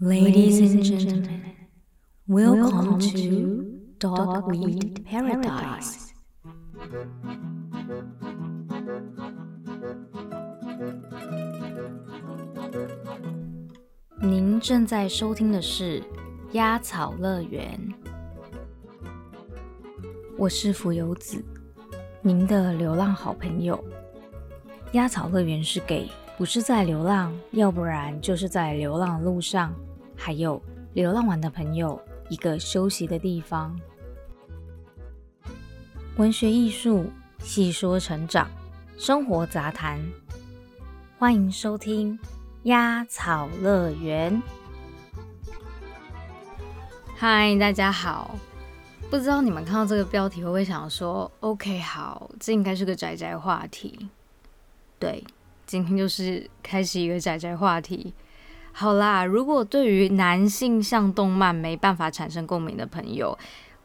Ladies and gentlemen, welcome to Dogweed Paradise. 您正在收听的是《鸭草乐园》，我是浮游子，您的流浪好朋友。鸭草乐园是给不是在流浪，要不然就是在流浪的路上，还有流浪完的朋友一个休息的地方。文学艺术细说成长，生活杂谈，欢迎收听鸭草乐园。嗨，大家好！不知道你们看到这个标题会不会想说，OK，好，这应该是个宅宅话题。对，今天就是开始一个宅宅话题。好啦，如果对于男性向动漫没办法产生共鸣的朋友，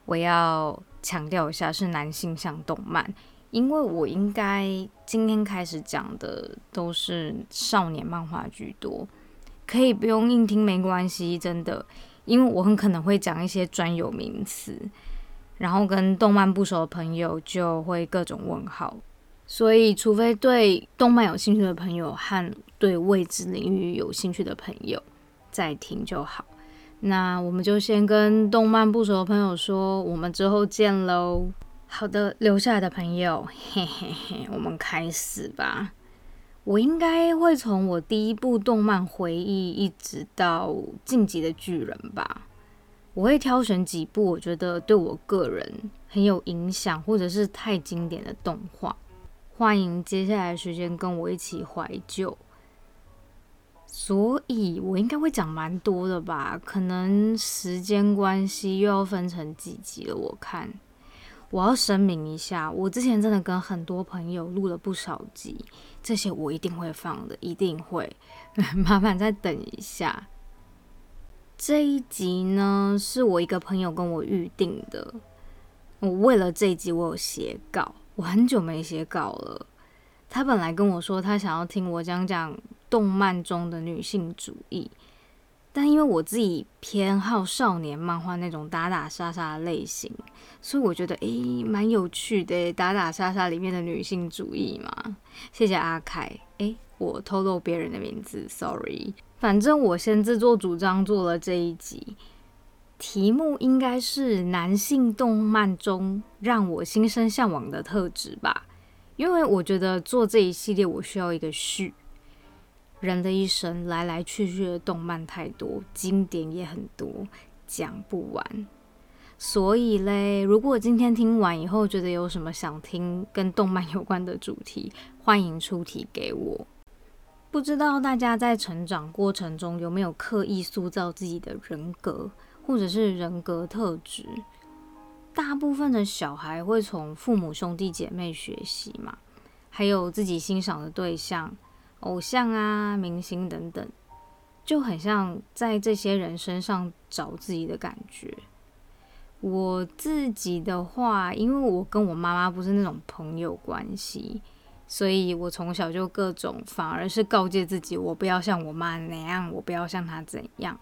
我要强调一下是男性向动漫，因为我应该今天开始讲的都是少年漫画居多，可以不用硬听没关系，真的，因为我很可能会讲一些专有名词，然后跟动漫不熟的朋友就会各种问号。所以，除非对动漫有兴趣的朋友和对未知领域有兴趣的朋友再听就好。那我们就先跟动漫不熟的朋友说，我们之后见喽。好的，留下来的朋友，嘿嘿嘿，我们开始吧。我应该会从我第一部动漫回忆一直到晋级的巨人吧。我会挑选几部我觉得对我个人很有影响，或者是太经典的动画。欢迎接下来时间跟我一起怀旧，所以我应该会讲蛮多的吧？可能时间关系又要分成几集了。我看我要声明一下，我之前真的跟很多朋友录了不少集，这些我一定会放的，一定会。麻烦再等一下，这一集呢是我一个朋友跟我预定的，我为了这一集我有写稿。我很久没写稿了。他本来跟我说，他想要听我讲讲动漫中的女性主义，但因为我自己偏好少年漫画那种打打杀杀的类型，所以我觉得诶蛮有趣的，打打杀杀里面的女性主义嘛。谢谢阿凯，诶，我透露别人的名字，sorry。反正我先自作主张做了这一集。题目应该是男性动漫中让我心生向往的特质吧，因为我觉得做这一系列我需要一个序。人的一生来来去去的动漫太多，经典也很多，讲不完。所以嘞，如果今天听完以后觉得有什么想听跟动漫有关的主题，欢迎出题给我。不知道大家在成长过程中有没有刻意塑造自己的人格？或者是人格特质，大部分的小孩会从父母兄弟姐妹学习嘛，还有自己欣赏的对象、偶像啊、明星等等，就很像在这些人身上找自己的感觉。我自己的话，因为我跟我妈妈不是那种朋友关系，所以我从小就各种反而是告诫自己，我不要像我妈那样，我不要像她怎样。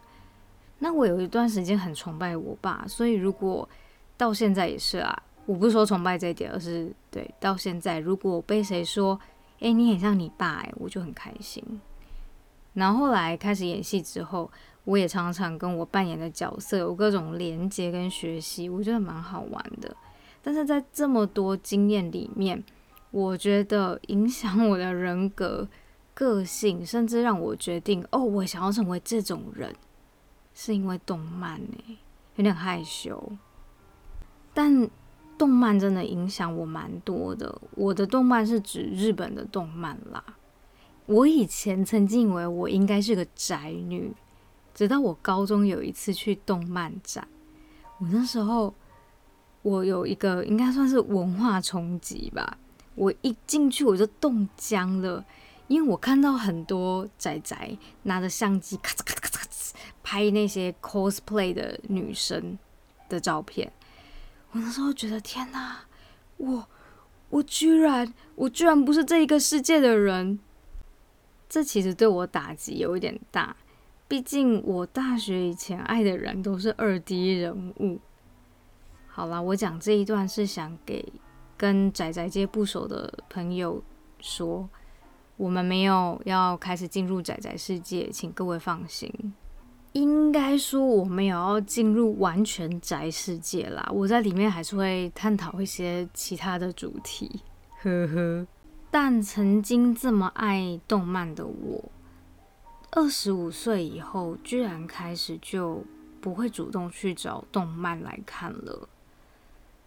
那我有一段时间很崇拜我爸，所以如果到现在也是啊，我不是说崇拜这一点，而是对到现在，如果被谁说，哎，你很像你爸，哎，我就很开心。然后后来开始演戏之后，我也常常跟我扮演的角色有各种连接跟学习，我觉得蛮好玩的。但是在这么多经验里面，我觉得影响我的人格、个性，甚至让我决定，哦，我想要成为这种人。是因为动漫呢，有点害羞。但动漫真的影响我蛮多的。我的动漫是指日本的动漫啦。我以前曾经以为我应该是个宅女，直到我高中有一次去动漫展，我那时候我有一个应该算是文化冲击吧。我一进去我就冻僵了，因为我看到很多仔仔拿着相机咔嚓咔嚓。拍那些 cosplay 的女生的照片，我那时候觉得天哪，我我居然我居然不是这一个世界的人，这其实对我打击有一点大。毕竟我大学以前爱的人都是二 D 人物。好啦，我讲这一段是想给跟仔仔街不熟的朋友说，我们没有要开始进入仔仔世界，请各位放心。应该说我没有要进入完全宅世界啦，我在里面还是会探讨一些其他的主题，呵呵。但曾经这么爱动漫的我，二十五岁以后居然开始就不会主动去找动漫来看了。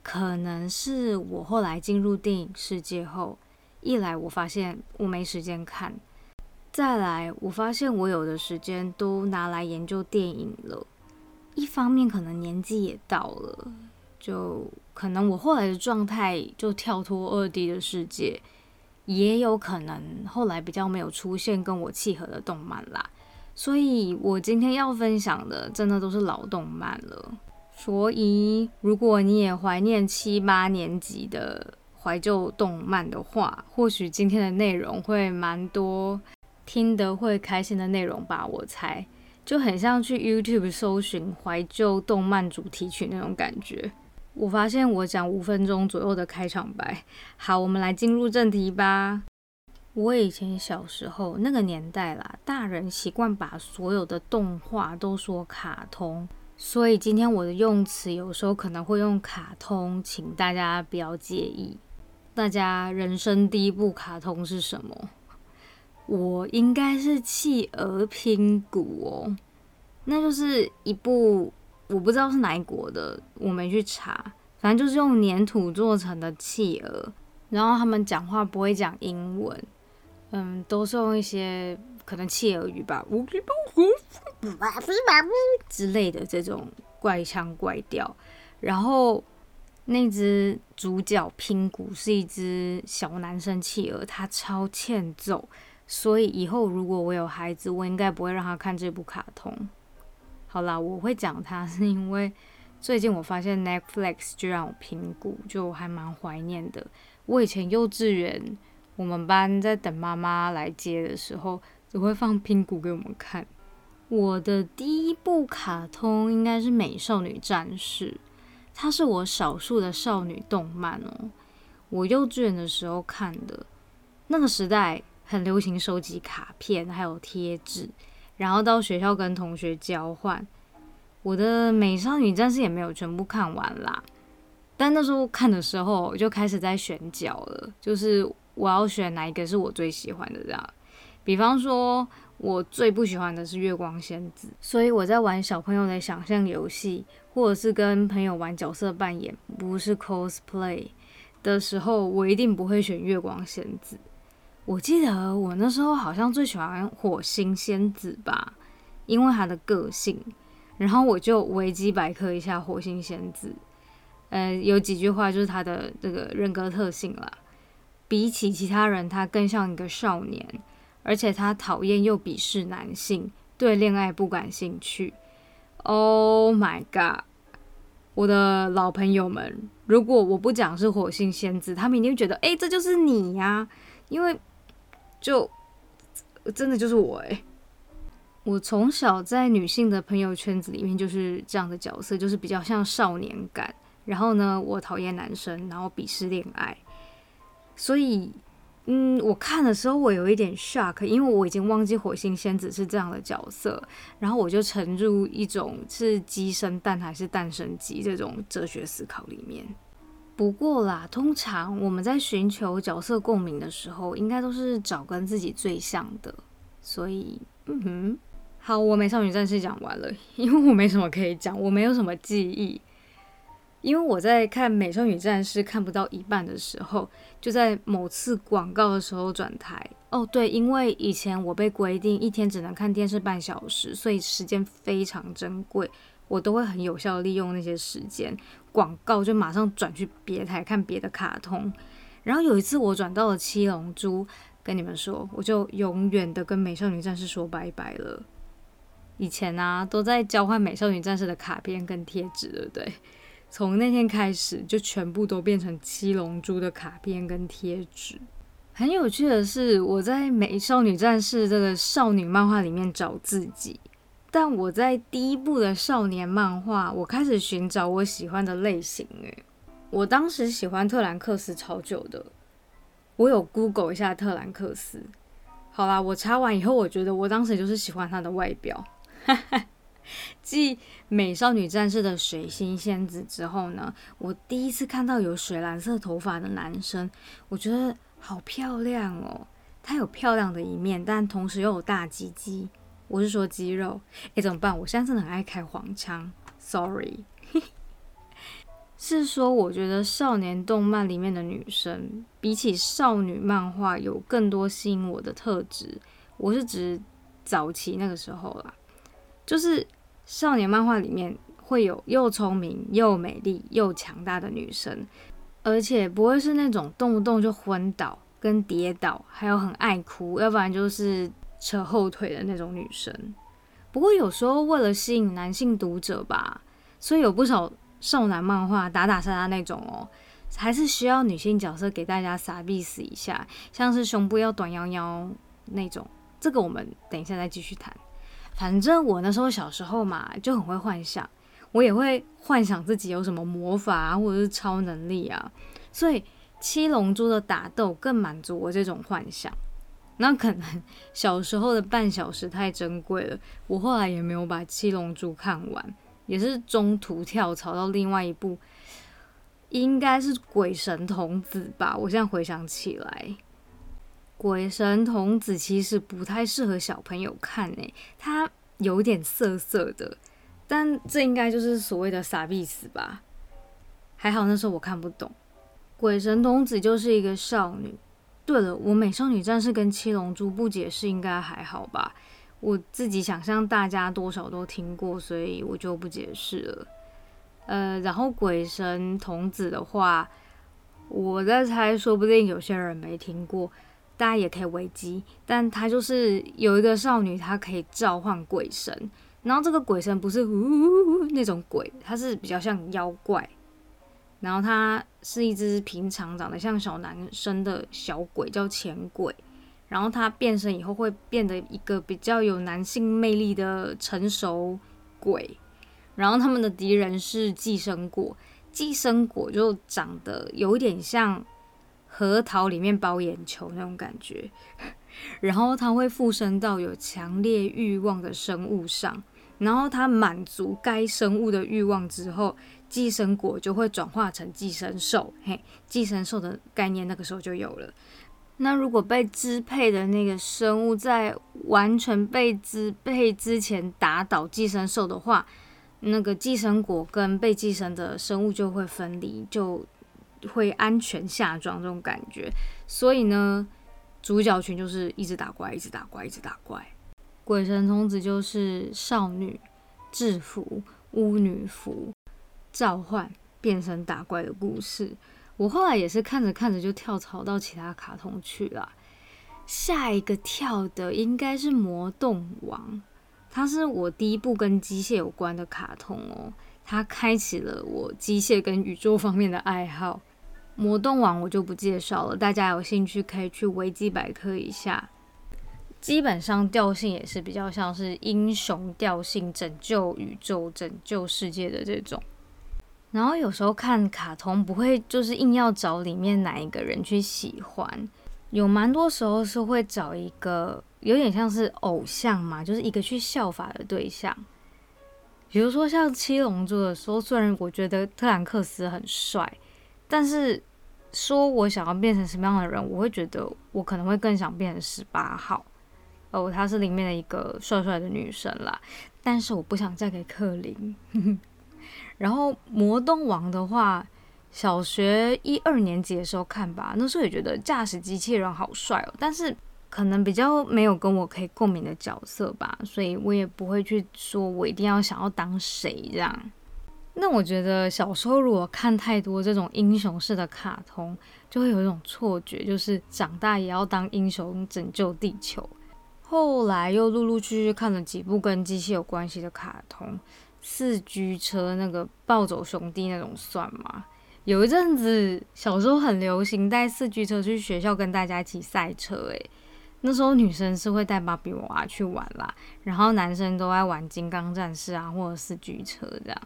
可能是我后来进入电影世界后，一来我发现我没时间看。再来，我发现我有的时间都拿来研究电影了。一方面可能年纪也到了，就可能我后来的状态就跳脱二 D 的世界，也有可能后来比较没有出现跟我契合的动漫啦。所以我今天要分享的，真的都是老动漫了。所以如果你也怀念七八年级的怀旧动漫的话，或许今天的内容会蛮多。听得会开心的内容吧，我猜就很像去 YouTube 搜寻怀旧动漫主题曲那种感觉。我发现我讲五分钟左右的开场白，好，我们来进入正题吧。我以前小时候那个年代啦，大人习惯把所有的动画都说卡通，所以今天我的用词有时候可能会用卡通，请大家不要介意。大家人生第一部卡通是什么？我应该是企鹅拼骨哦，那就是一部我不知道是哪一国的，我没去查，反正就是用粘土做成的企鹅，然后他们讲话不会讲英文，嗯，都是用一些可能企鹅语吧，之类的这种怪腔怪调，然后那只主角拼骨是一只小男生企鹅，他超欠揍。所以以后如果我有孩子，我应该不会让他看这部卡通。好啦，我会讲它 是因为最近我发现 Netflix 就让我评估，就还蛮怀念的。我以前幼稚园，我们班在等妈妈来接的时候，只会放拼谷给我们看。我的第一部卡通应该是《美少女战士》，它是我少数的少女动漫哦。我幼稚园的时候看的，那个时代。很流行收集卡片，还有贴纸，然后到学校跟同学交换。我的美少女战士也没有全部看完啦，但那时候看的时候就开始在选角了，就是我要选哪一个是我最喜欢的这样。比方说，我最不喜欢的是月光仙子，所以我在玩小朋友的想象游戏，或者是跟朋友玩角色扮演，不是 cosplay 的时候，我一定不会选月光仙子。我记得我那时候好像最喜欢火星仙子吧，因为她的个性。然后我就维基百科一下火星仙子，呃，有几句话就是她的这个人格特性啦。比起其他人，她更像一个少年，而且她讨厌又鄙视男性，对恋爱不感兴趣。Oh my god！我的老朋友们，如果我不讲是火星仙子，他们一定会觉得，哎，这就是你呀，因为。就真的就是我哎！我从小在女性的朋友圈子里面就是这样的角色，就是比较像少年感。然后呢，我讨厌男生，然后鄙视恋爱。所以，嗯，我看的时候我有一点 shock，因为我已经忘记火星仙子是这样的角色。然后我就沉入一种是鸡生蛋还是蛋生鸡这种哲学思考里面。不过啦，通常我们在寻求角色共鸣的时候，应该都是找跟自己最像的。所以，嗯哼，好，我美少女战士讲完了，因为我没什么可以讲，我没有什么记忆。因为我在看美少女战士看不到一半的时候，就在某次广告的时候转台。哦，对，因为以前我被规定一天只能看电视半小时，所以时间非常珍贵。我都会很有效利用那些时间，广告就马上转去别台看别的卡通。然后有一次我转到了七龙珠，跟你们说，我就永远的跟美少女战士说拜拜了。以前啊，都在交换美少女战士的卡片跟贴纸，对不对？从那天开始，就全部都变成七龙珠的卡片跟贴纸。很有趣的是，我在美少女战士这个少女漫画里面找自己。但我在第一部的少年漫画，我开始寻找我喜欢的类型。诶，我当时喜欢特兰克斯超久的，我有 Google 一下特兰克斯。好啦，我查完以后，我觉得我当时就是喜欢他的外表。继《美少女战士》的水星仙子之后呢，我第一次看到有水蓝色头发的男生，我觉得好漂亮哦。他有漂亮的一面，但同时又有大鸡鸡。我是说肌肉。哎，怎么办？我现在真的很爱开黄腔，sorry。是说，我觉得少年动漫里面的女生，比起少女漫画，有更多吸引我的特质。我是指早期那个时候啦。就是少年漫画里面会有又聪明又美丽又强大的女生，而且不会是那种动不动就昏倒跟跌倒，还有很爱哭，要不然就是扯后腿的那种女生。不过有时候为了吸引男性读者吧，所以有不少少男漫画打打杀杀那种哦，还是需要女性角色给大家傻逼死一下，像是胸部要短腰腰那种。这个我们等一下再继续谈。反正我那时候小时候嘛，就很会幻想，我也会幻想自己有什么魔法，或者是超能力啊，所以七龙珠的打斗更满足我这种幻想。那可能 小时候的半小时太珍贵了，我后来也没有把七龙珠看完，也是中途跳槽到另外一部，应该是鬼神童子吧。我现在回想起来。鬼神童子其实不太适合小朋友看诶，它有点涩涩的，但这应该就是所谓的傻逼死吧？还好那时候我看不懂。鬼神童子就是一个少女。对了，我美少女战士跟七龙珠不解释应该还好吧？我自己想象大家多少都听过，所以我就不解释了。呃，然后鬼神童子的话，我在猜，说不定有些人没听过。大家也可以维基，但他就是有一个少女，她可以召唤鬼神，然后这个鬼神不是呜呜呜那种鬼，它是比较像妖怪，然后它是一只平常长得像小男生的小鬼，叫钱鬼，然后它变身以后会变得一个比较有男性魅力的成熟鬼，然后他们的敌人是寄生果，寄生果就长得有点像。核桃里面包眼球那种感觉，然后它会附身到有强烈欲望的生物上，然后它满足该生物的欲望之后，寄生果就会转化成寄生兽。嘿，寄生兽的概念那个时候就有了。那如果被支配的那个生物在完全被支配之前打倒寄生兽的话，那个寄生果跟被寄生的生物就会分离，就。会安全下装这种感觉，所以呢，主角群就是一直打怪，一直打怪，一直打怪。鬼神童子就是少女制服巫女服召唤变身打怪的故事。我后来也是看着看着就跳槽到其他卡通去了。下一个跳的应该是魔动王，它是我第一部跟机械有关的卡通哦，它开启了我机械跟宇宙方面的爱好。魔动王我就不介绍了，大家有兴趣可以去维基百科一下。基本上调性也是比较像是英雄调性，拯救宇宙、拯救世界的这种。然后有时候看卡通不会就是硬要找里面哪一个人去喜欢，有蛮多时候是会找一个有点像是偶像嘛，就是一个去效法的对象。比如说像七龙珠的时候，虽然我觉得特兰克斯很帅。但是说我想要变成什么样的人，我会觉得我可能会更想变成十八号哦，她是里面的一个帅帅的女生啦。但是我不想嫁给克林。然后魔动王的话，小学一二年级的时候看吧，那时候也觉得驾驶机器人好帅哦。但是可能比较没有跟我可以共鸣的角色吧，所以我也不会去说我一定要想要当谁这样。那我觉得小时候如果看太多这种英雄式的卡通，就会有一种错觉，就是长大也要当英雄拯救地球。后来又陆陆续续看了几部跟机器有关系的卡通，四驱车那个暴走兄弟那种算吗？有一阵子小时候很流行带四驱车去学校跟大家一起赛车，诶，那时候女生是会带芭比娃娃去玩啦，然后男生都爱玩金刚战士啊，或者四驱车这样。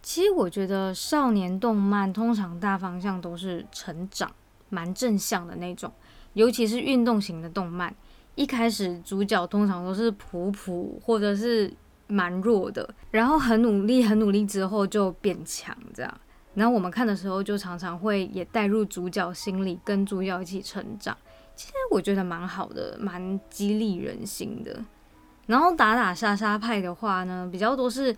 其实我觉得少年动漫通常大方向都是成长，蛮正向的那种，尤其是运动型的动漫，一开始主角通常都是普普或者是蛮弱的，然后很努力很努力之后就变强这样。然后我们看的时候就常常会也带入主角心里，跟主角一起成长。其实我觉得蛮好的，蛮激励人心的。然后打打杀杀派的话呢，比较多是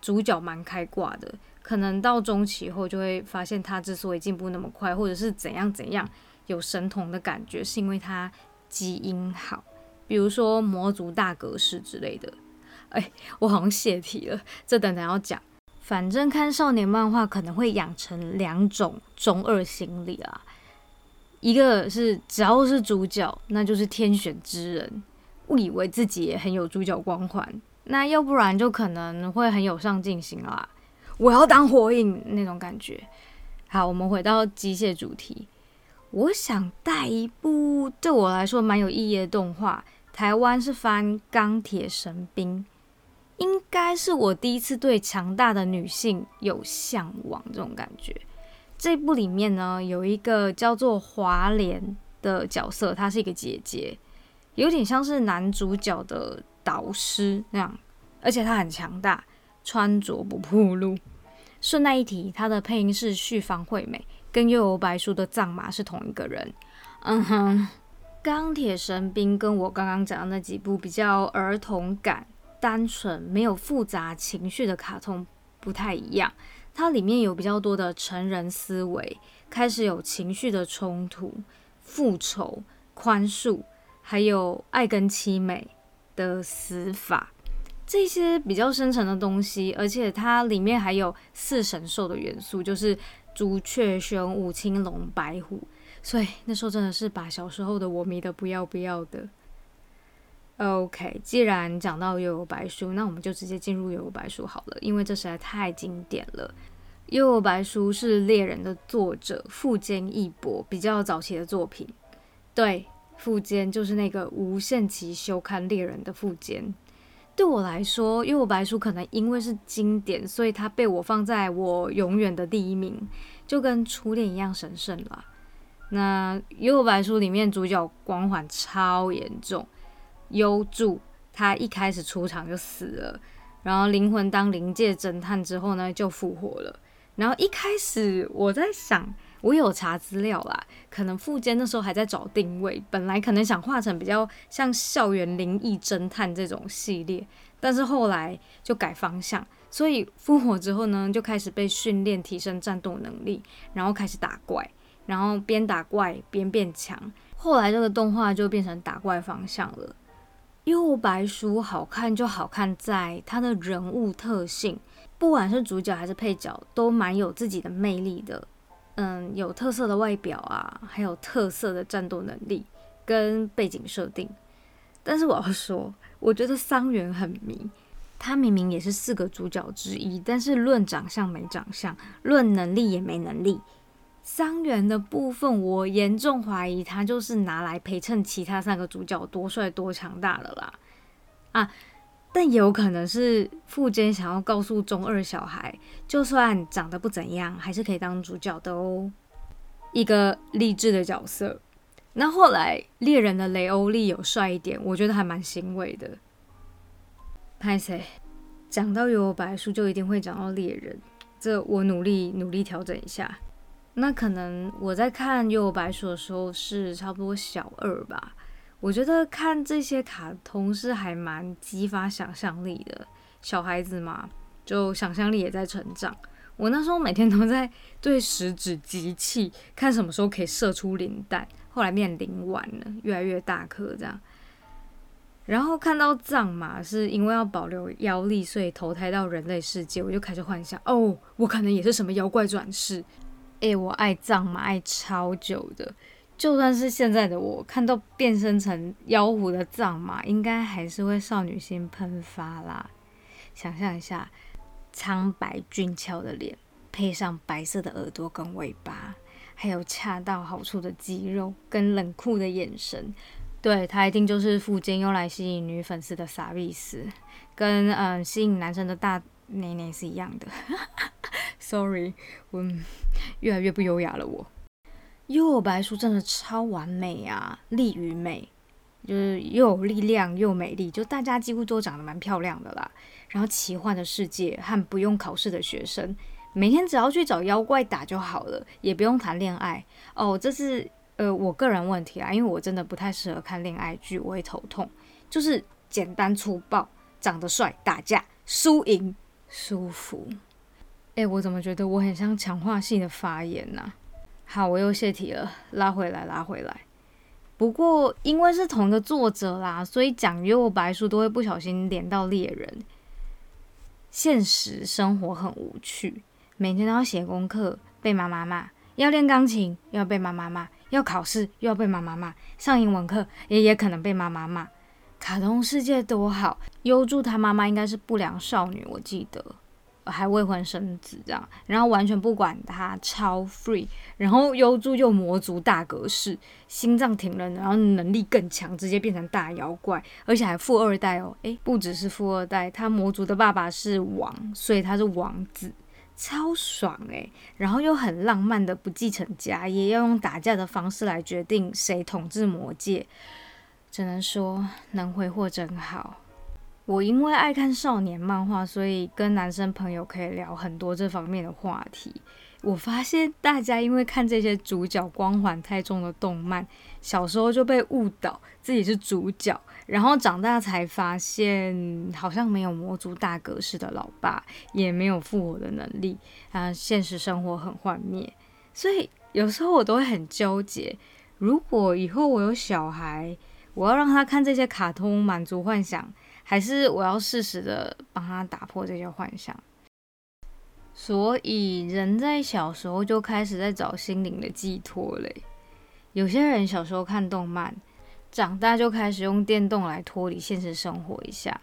主角蛮开挂的，可能到中期后就会发现他之所以进步那么快，或者是怎样怎样有神童的感觉，是因为他基因好，比如说魔族大格式之类的。哎，我好像泄题了，这等等要讲。反正看少年漫画可能会养成两种中二心理啊。一个是只要是主角，那就是天选之人，误以为自己也很有主角光环；那要不然就可能会很有上进心啦，我要当火影那种感觉。好，我们回到机械主题，我想带一部对我来说蛮有意义的动画，台湾是翻《钢铁神兵》，应该是我第一次对强大的女性有向往这种感觉。这部里面呢，有一个叫做华莲的角色，她是一个姐姐，有点像是男主角的导师那样，而且她很强大，穿着不暴露。顺带一提，她的配音是旭方惠美，跟幽游白书的藏马是同一个人。嗯哼，钢铁神兵跟我刚刚讲的那几部比较儿童感、单纯、没有复杂情绪的卡通不太一样。它里面有比较多的成人思维，开始有情绪的冲突、复仇、宽恕，还有爱跟凄美的死法，这些比较深层的东西。而且它里面还有四神兽的元素，就是朱雀、玄武、青龙、白虎。所以那时候真的是把小时候的我迷得不要不要的。OK，既然讲到《幽游白书》，那我们就直接进入《幽游白书》好了，因为这实在太经典了。《幽游白书》是猎人的作者富坚义博比较早期的作品。对，富坚就是那个无限期休刊猎人的富坚。对我来说，《幽游白书》可能因为是经典，所以它被我放在我永远的第一名，就跟初恋一样神圣了。那《幽游白书》里面主角光环超严重。幽助他一开始出场就死了，然后灵魂当灵界侦探之后呢，就复活了。然后一开始我在想，我有查资料啦，可能富坚那时候还在找定位，本来可能想画成比较像校园灵异侦探这种系列，但是后来就改方向，所以复活之后呢，就开始被训练提升战斗能力，然后开始打怪，然后边打怪边变强。后来这个动画就变成打怪方向了。幽白书好看就好看在它的人物特性，不管是主角还是配角，都蛮有自己的魅力的。嗯，有特色的外表啊，还有特色的战斗能力跟背景设定。但是我要说，我觉得桑原很迷，他明明也是四个主角之一，但是论长相没长相，论能力也没能力。伤员的部分，我严重怀疑他就是拿来陪衬其他三个主角多帅多强大的啦。啊，但也有可能是富坚想要告诉中二小孩，就算长得不怎样，还是可以当主角的哦。一个励志的角色。那后来猎人的雷欧利有帅一点，我觉得还蛮欣慰的。拍谁？讲到有白书，就一定会讲到猎人，这我努力努力调整一下。那可能我在看《幽游白书》的时候是差不多小二吧。我觉得看这些卡通是还蛮激发想象力的，小孩子嘛，就想象力也在成长。我那时候每天都在对食指机器，看什么时候可以射出磷弹。后来变磷丸了，越来越大颗这样。然后看到藏马是因为要保留妖力，所以投胎到人类世界，我就开始幻想，哦，我可能也是什么妖怪转世。哎，我爱藏马爱超久的，就算是现在的我看到变身成妖狐的藏马，应该还是会少女心喷发啦。想象一下，苍白俊俏的脸，配上白色的耳朵跟尾巴，还有恰到好处的肌肉跟冷酷的眼神，对他一定就是附近用来吸引女粉丝的傻逼斯，跟嗯吸引男生的大内内是一样的。Sorry，我越来越不优雅了。我幼白书真的超完美啊，力与美。就是又有力量又美丽，就大家几乎都长得蛮漂亮的啦。然后奇幻的世界和不用考试的学生，每天只要去找妖怪打就好了，也不用谈恋爱哦。这是呃我个人问题啊，因为我真的不太适合看恋爱剧，我会头痛。就是简单粗暴，长得帅，打架输赢舒服。哎，我怎么觉得我很像强化性的发言呢？好，我又泄题了，拉回来，拉回来。不过，因为是同一个作者啦，所以讲《幽白书》都会不小心连到猎人。现实生活很无趣，每天都要写功课，被妈妈骂；要练钢琴，又要被妈妈骂；要考试，又要被妈妈骂；上英文课，也也可能被妈妈骂。卡通世界多好，优助他妈妈应该是不良少女，我记得。还未婚生子这样，然后完全不管他，超 free，然后优助又魔族大格式，心脏挺人，然后能力更强，直接变成大妖怪，而且还富二代哦，诶，不只是富二代，他魔族的爸爸是王，所以他是王子，超爽诶。然后又很浪漫的不继承家业，要用打架的方式来决定谁统治魔界，只能说能挥霍真好。我因为爱看少年漫画，所以跟男生朋友可以聊很多这方面的话题。我发现大家因为看这些主角光环太重的动漫，小时候就被误导自己是主角，然后长大才发现好像没有魔族大格式的老爸，也没有复活的能力啊，现实生活很幻灭。所以有时候我都会很纠结，如果以后我有小孩，我要让他看这些卡通满足幻想。还是我要适时的帮他打破这些幻想，所以人在小时候就开始在找心灵的寄托嘞。有些人小时候看动漫，长大就开始用电动来脱离现实生活一下。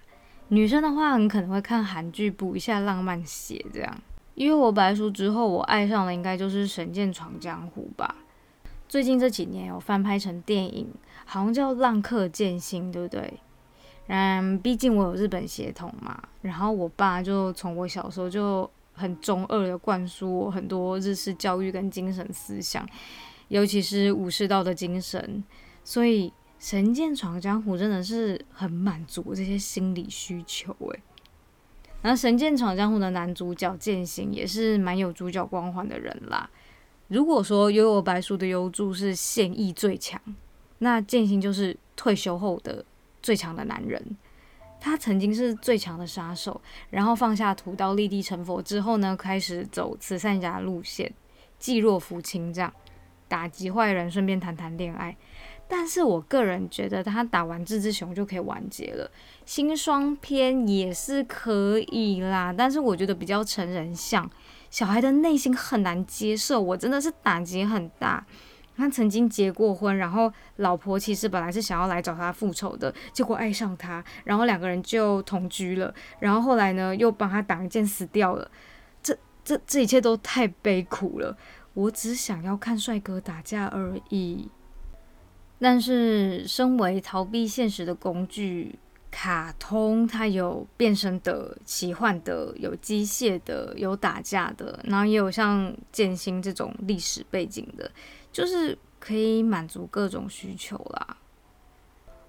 女生的话，很可能会看韩剧补一下浪漫血这样。因为我白书之后，我爱上的应该就是《神剑闯江湖》吧。最近这几年有翻拍成电影，好像叫《浪客剑心》，对不对？嗯，毕竟我有日本血统嘛，然后我爸就从我小时候就很中二的灌输我很多日式教育跟精神思想，尤其是武士道的精神，所以《神剑闯江湖》真的是很满足这些心理需求诶。然后《神剑闯江湖》的男主角剑心也是蛮有主角光环的人啦。如果说幽游白书的优助是现役最强，那剑心就是退休后的。最强的男人，他曾经是最强的杀手，然后放下屠刀立地成佛之后呢，开始走慈善家路线，济弱扶倾，这样打击坏人，顺便谈谈恋爱。但是我个人觉得，他打完这只熊就可以完结了，新双篇也是可以啦。但是我觉得比较成人像，小孩的内心很难接受，我真的是打击很大。他曾经结过婚，然后老婆其实本来是想要来找他复仇的，结果爱上他，然后两个人就同居了，然后后来呢又帮他挡一箭死掉了，这这这一切都太悲苦了。我只想要看帅哥打架而已。但是身为逃避现实的工具，卡通它有变身的、奇幻的、有机械的、有打架的，然后也有像剑心这种历史背景的。就是可以满足各种需求啦。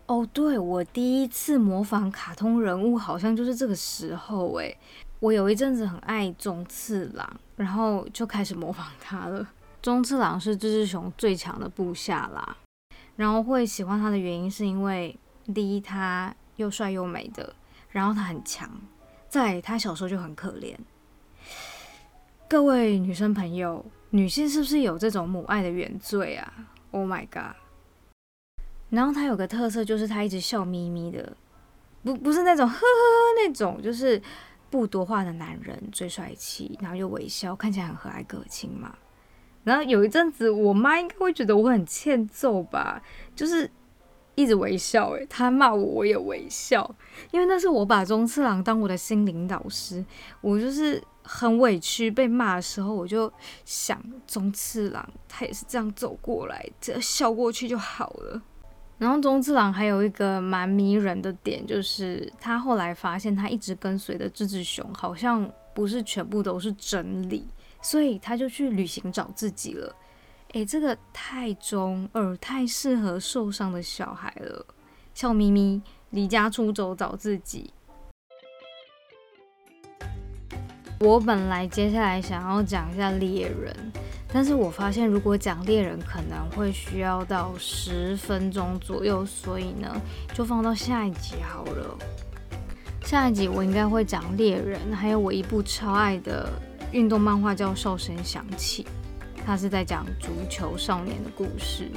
哦，对，我第一次模仿卡通人物好像就是这个时候诶，我有一阵子很爱中次郎，然后就开始模仿他了。中次郎是志志雄最强的部下啦，然后会喜欢他的原因是因为第一他又帅又美的，然后他很强，在他小时候就很可怜。各位女生朋友。女性是不是有这种母爱的原罪啊？Oh my god！然后他有个特色，就是他一直笑眯眯的，不不是那种 呵呵呵那种，就是不多话的男人最帅气，然后又微笑，看起来很和蔼可亲嘛。然后有一阵子，我妈应该会觉得我很欠揍吧，就是一直微笑，诶，她骂我我也微笑，因为那是我把中次郎当我的心灵导师，我就是。很委屈被骂的时候，我就想中次郎他也是这样走过来，只要笑过去就好了。然后中次郎还有一个蛮迷人的点，就是他后来发现他一直跟随的志志熊好像不是全部都是真理，所以他就去旅行找自己了。诶，这个太中二，太适合受伤的小孩了。笑眯眯离家出走找自己。我本来接下来想要讲一下猎人。但是我发现，如果讲猎人可能会需要到十分钟左右，所以呢，就放到下一集好了。下一集我应该会讲猎人，还有我一部超爱的运动漫画叫《哨声响起》，它是在讲足球少年的故事。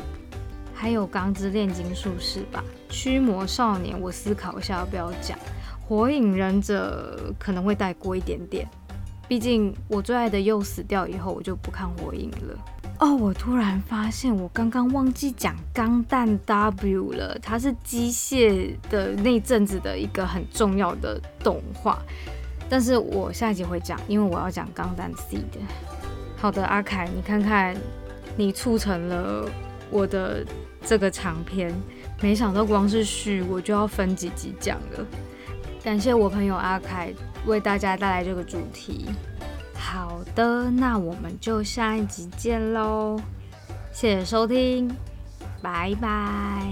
还有《钢之炼金术士》吧，《驱魔少年》，我思考一下要不要讲。《火影忍者》可能会带过一点点。毕竟我最爱的又死掉以后，我就不看火影了。哦，我突然发现我刚刚忘记讲《钢弹 W》了，它是机械的那阵子的一个很重要的动画。但是我下一集会讲，因为我要讲《钢弹 C》的。好的，阿凯，你看看，你促成了我的这个长篇，没想到光是序我就要分几集讲了。感谢我朋友阿凯。为大家带来这个主题。好的，那我们就下一集见喽！谢谢收听，拜拜。